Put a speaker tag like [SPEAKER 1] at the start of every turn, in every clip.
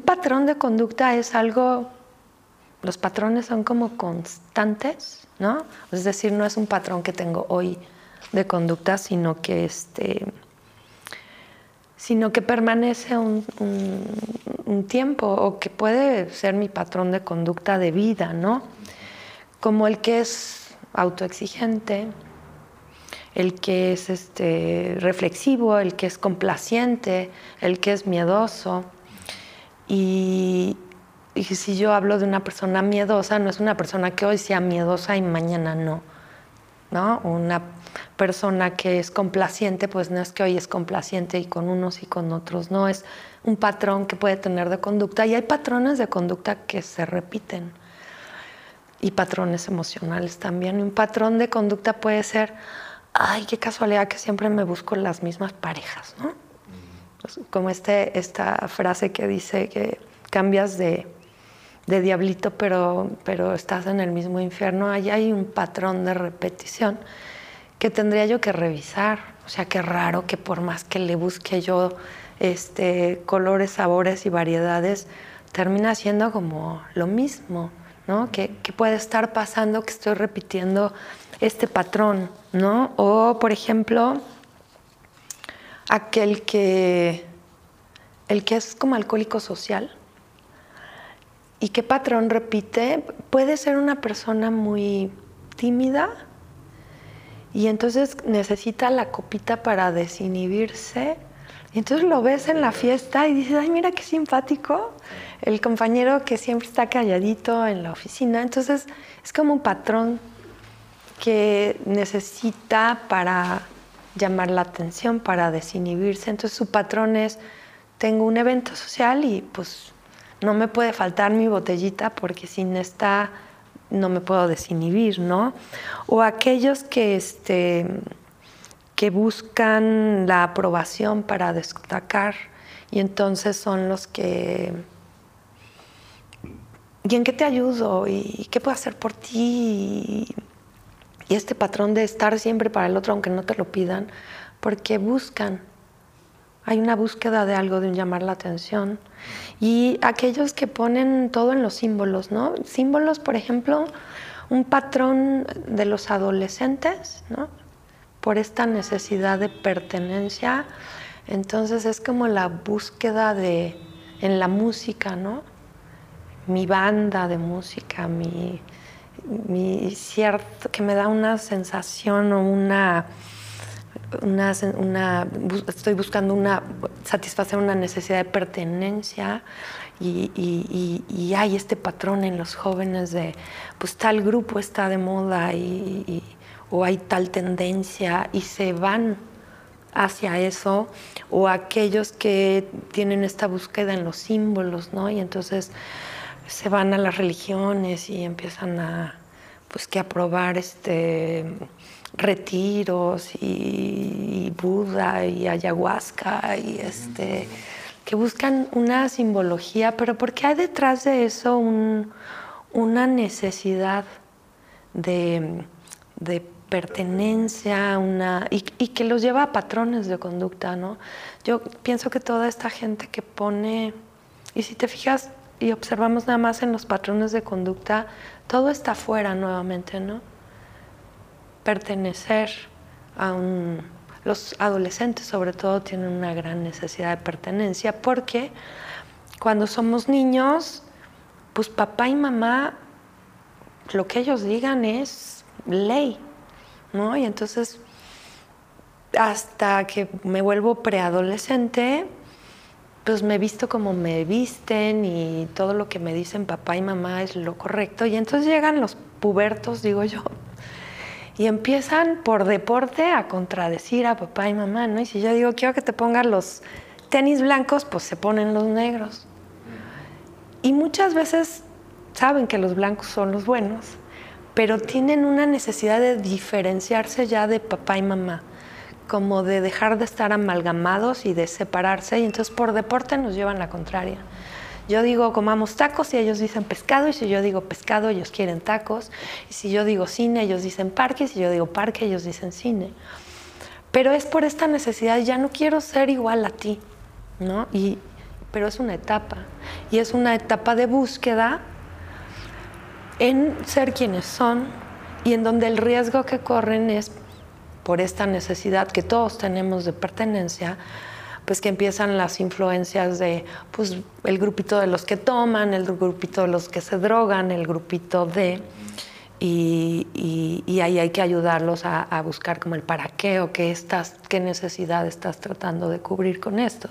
[SPEAKER 1] un patrón de conducta es algo, los patrones son como constantes, ¿no? Es decir, no es un patrón que tengo hoy de conducta, sino que este sino que permanece un, tiempo o que puede ser mi patrón de conducta de vida, ¿no? Como el que es autoexigente, el que es este, reflexivo, el que es complaciente, el que es miedoso. Y, si yo hablo de una persona miedosa, no es una persona que hoy sea miedosa y mañana no. ¿no? Una persona que es complaciente, pues no es que hoy es complaciente y con unos y con otros, no, es un patrón que puede tener de conducta y hay patrones de conducta que se repiten y patrones emocionales también. Un patrón de conducta puede ser, ay, qué casualidad que siempre me busco las mismas parejas, ¿no? Como este, esta frase que dice que cambias de, de diablito, pero, pero estás en el mismo infierno, ahí hay un patrón de repetición que tendría yo que revisar. O sea, qué raro que por más que le busque yo este, colores, sabores y variedades, termina siendo como lo mismo, ¿no? Que, puede estar pasando que estoy repitiendo este patrón, ¿no? O, por ejemplo, aquel que, el que es como alcohólico social, ¿Y qué patrón repite? Puede ser una persona muy tímida y entonces necesita la copita para desinhibirse. Y entonces lo ves en la fiesta y dices, ay, mira qué simpático. El compañero que siempre está calladito en la oficina. Entonces es como un patrón que necesita para llamar la atención, para desinhibirse. Entonces su patrón es, tengo un evento social y pues no me puede faltar mi botellita porque sin esta no me puedo desinhibir, ¿no? O aquellos que, este, que buscan la aprobación para destacar y entonces son los que... ¿Y en qué te ayudo? ¿Y qué puedo hacer por ti? Y este patrón de estar siempre para el otro aunque no te lo pidan, porque buscan hay una búsqueda de algo, de un llamar la atención. Y aquellos que ponen todo en los símbolos, ¿no? Símbolos, por ejemplo, un patrón de los adolescentes, ¿no? Por esta necesidad de pertenencia. Entonces es como la búsqueda de, en la música, ¿no? Mi banda de música, mi, mi cierto, que me da una sensación o una una, estoy buscando una, satisfacer una necesidad de pertenencia y, hay este patrón en los jóvenes de, pues tal grupo está de moda y, o hay tal tendencia y se van hacia eso o aquellos que tienen esta búsqueda en los símbolos, ¿no? Y entonces se van a las religiones y empiezan a, pues que aprobar este retiros y, Buda y ayahuasca y este que buscan una simbología, pero porque hay detrás de eso una necesidad de, pertenencia, una, y, y, que los lleva a patrones de conducta, ¿no? Yo pienso que toda esta gente que pone, y si te fijas y observamos nada más en los patrones de conducta, todo está afuera nuevamente, ¿no? pertenecer a un... Los adolescentes sobre todo tienen una gran necesidad de pertenencia porque cuando somos niños, pues papá y mamá, lo que ellos digan es ley, ¿no? Y entonces, hasta que me vuelvo preadolescente, pues me visto como me visten y todo lo que me dicen papá y mamá es lo correcto. Y entonces llegan los pubertos, digo yo, y empiezan por deporte a contradecir a papá y mamá, ¿no? Y si yo digo, quiero que te pongan los tenis blancos, pues se ponen los negros. Y muchas veces saben que los blancos son los buenos, pero tienen una necesidad de diferenciarse ya de papá y mamá, como de dejar de estar amalgamados y de separarse, y entonces por deporte nos llevan la contraria. Yo digo comamos tacos y ellos dicen pescado, y si yo digo pescado, ellos quieren tacos, y si yo digo cine, ellos dicen parque, y si yo digo parque, ellos dicen cine. Pero es por esta necesidad, ya no quiero ser igual a ti, ¿no? Y pero es una etapa. Y es una etapa de búsqueda en ser quienes son y en donde el riesgo que corren es por esta necesidad que todos tenemos de pertenencia, pues que empiezan las influencias de pues, el grupito de los que toman, el grupito de los que se drogan, el grupito de... Y, ahí hay que ayudarlos a, buscar como el para qué o qué, qué necesidad estás tratando de cubrir con esto.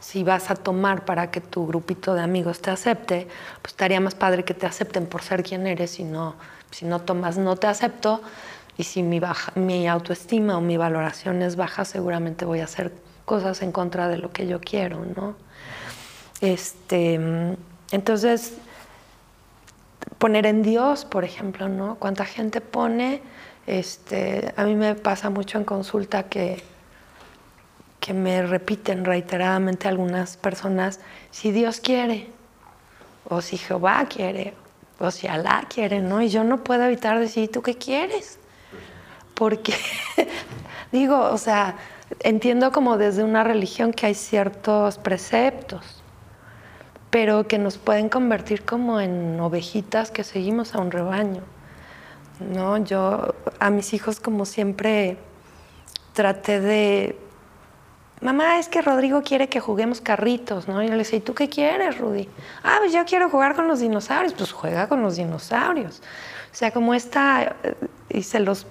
[SPEAKER 1] Si vas a tomar para que tu grupito de amigos te acepte, pues estaría más padre que te acepten por ser quien eres y no, si no tomas no te acepto y si mi, baja, mi autoestima o mi valoración es baja, seguramente voy a hacer cosas en contra de lo que yo quiero, ¿no? Este, entonces, poner en Dios, por ejemplo, ¿no? Cuánta gente pone, este, a mí me pasa mucho en consulta que, que me repiten reiteradamente algunas personas, si Dios quiere, o si Jehová quiere, o si Alá quiere, ¿no? Y yo no puedo evitar decir, ¿tú qué quieres? Porque, digo, o sea, entiendo como desde una religión que hay ciertos preceptos, pero que nos pueden convertir como en ovejitas que seguimos a un rebaño. ¿no? Yo a mis hijos como siempre traté de, mamá, es que Rodrigo quiere que juguemos carritos, ¿no? Y yo le decía, ¿y tú qué quieres, Rudy? Ah, pues yo quiero jugar con los dinosaurios, pues juega con los dinosaurios. O sea, como esta, eh, y se los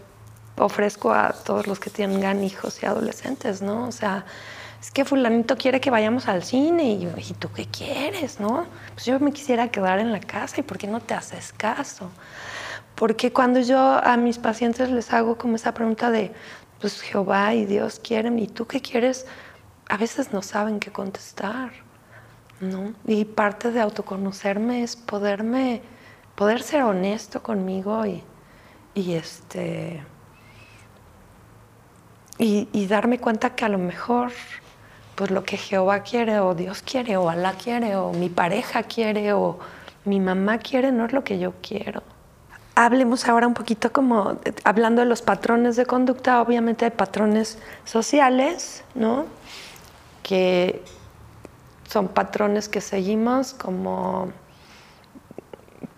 [SPEAKER 1] ofrezco a todos los que tengan hijos y adolescentes, ¿no? O sea, es que fulanito quiere que vayamos al cine y ¿y tú qué quieres, no? Pues yo me quisiera quedar en la casa y ¿por qué no te haces caso? Porque cuando yo a mis pacientes les hago como esa pregunta de, pues Jehová y Dios quieren y tú qué quieres, a veces no saben qué contestar, ¿no? Y parte de autoconocerme es poderme, poder ser honesto conmigo y, y este y, darme cuenta que a lo mejor pues lo que Jehová quiere o Dios quiere o Alá quiere o mi pareja quiere o mi mamá quiere no es lo que yo quiero. Hablemos ahora un poquito como hablando de los patrones de conducta, obviamente hay patrones sociales, ¿no? Que son patrones que seguimos como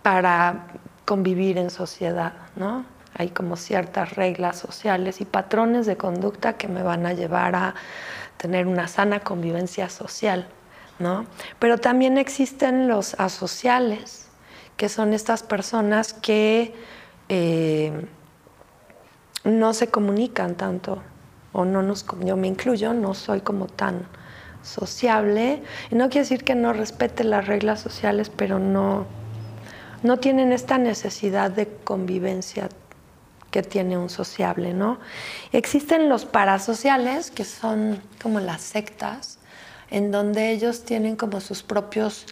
[SPEAKER 1] para convivir en sociedad, ¿no? Hay como ciertas reglas sociales y patrones de conducta que me van a llevar a tener una sana convivencia social, ¿no? Pero también existen los asociales, que son estas personas que eh, no se comunican tanto, o no nos, yo me incluyo, no soy como tan sociable. Y no quiere decir que no respete las reglas sociales, pero no, no tienen esta necesidad de convivencia que tiene un sociable, ¿no? Existen los parasociales, que son como las sectas, en donde ellos tienen como sus propios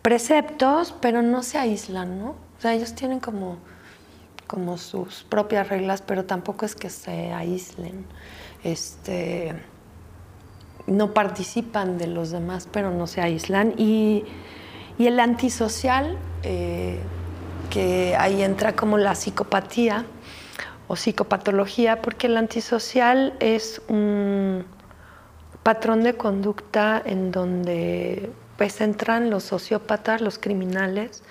[SPEAKER 1] preceptos, pero no se aíslan, ¿no? O sea, ellos tienen como, como sus propias reglas, pero tampoco es que se aíslen. Este, no participan de los demás, pero no se aíslan. Y, el antisocial, eh, que ahí entra como la psicopatía, o psicopatología, porque el antisocial es un patrón de conducta en donde pues entran los sociópatas, los criminales,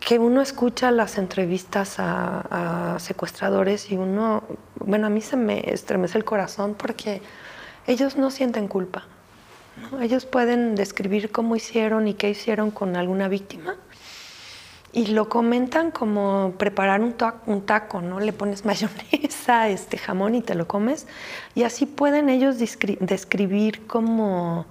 [SPEAKER 1] que uno escucha las entrevistas a, secuestradores y uno, bueno, a mí se me estremece el corazón porque ellos no sienten culpa. Ellos pueden describir cómo hicieron y qué hicieron con alguna víctima y lo comentan como preparar un, un, taco, ¿no? Le pones mayonesa, este jamón y te lo comes. Y así pueden ellos describir como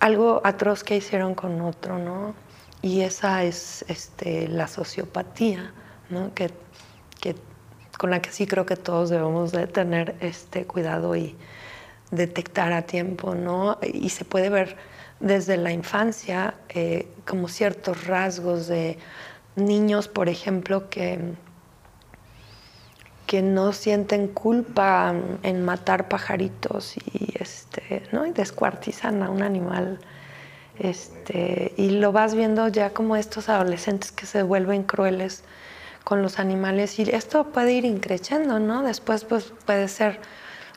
[SPEAKER 1] algo atroz que hicieron con otro, ¿no? Y esa es este, la sociopatía, ¿no? Que, que, con la que sí creo que todos debemos de tener este cuidado y detectar a tiempo, ¿no? Y se puede ver desde la infancia eh, como ciertos rasgos de niños, por ejemplo, que, que no sienten culpa en matar pajaritos y, este, ¿no? y descuartizan a un animal. Este, y lo vas viendo ya como estos adolescentes que se vuelven crueles con los animales y esto puede ir increciendo, ¿no? Después pues, puede ser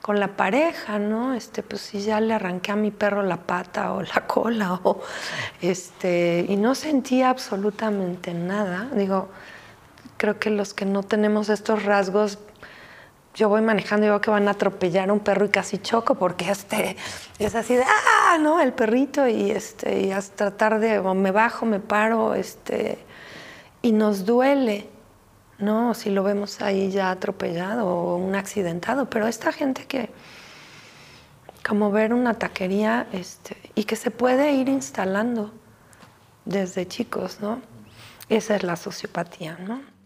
[SPEAKER 1] con la pareja, ¿no? Este, pues si ya le arranqué a mi perro la pata o la cola, o, este, y no sentía absolutamente nada. Digo, creo que los que no tenemos estos rasgos, yo voy manejando y veo que van a atropellar a un perro y casi choco porque este, es así de, ah, ¿no? El perrito y, este, y hasta tratar de, o me bajo, me paro, este, y nos duele. ¿No? Si lo vemos ahí ya atropellado o un accidentado, pero esta gente que, como ver una taquería, este, y que se puede ir instalando desde chicos, ¿no? Esa es la sociopatía, ¿no?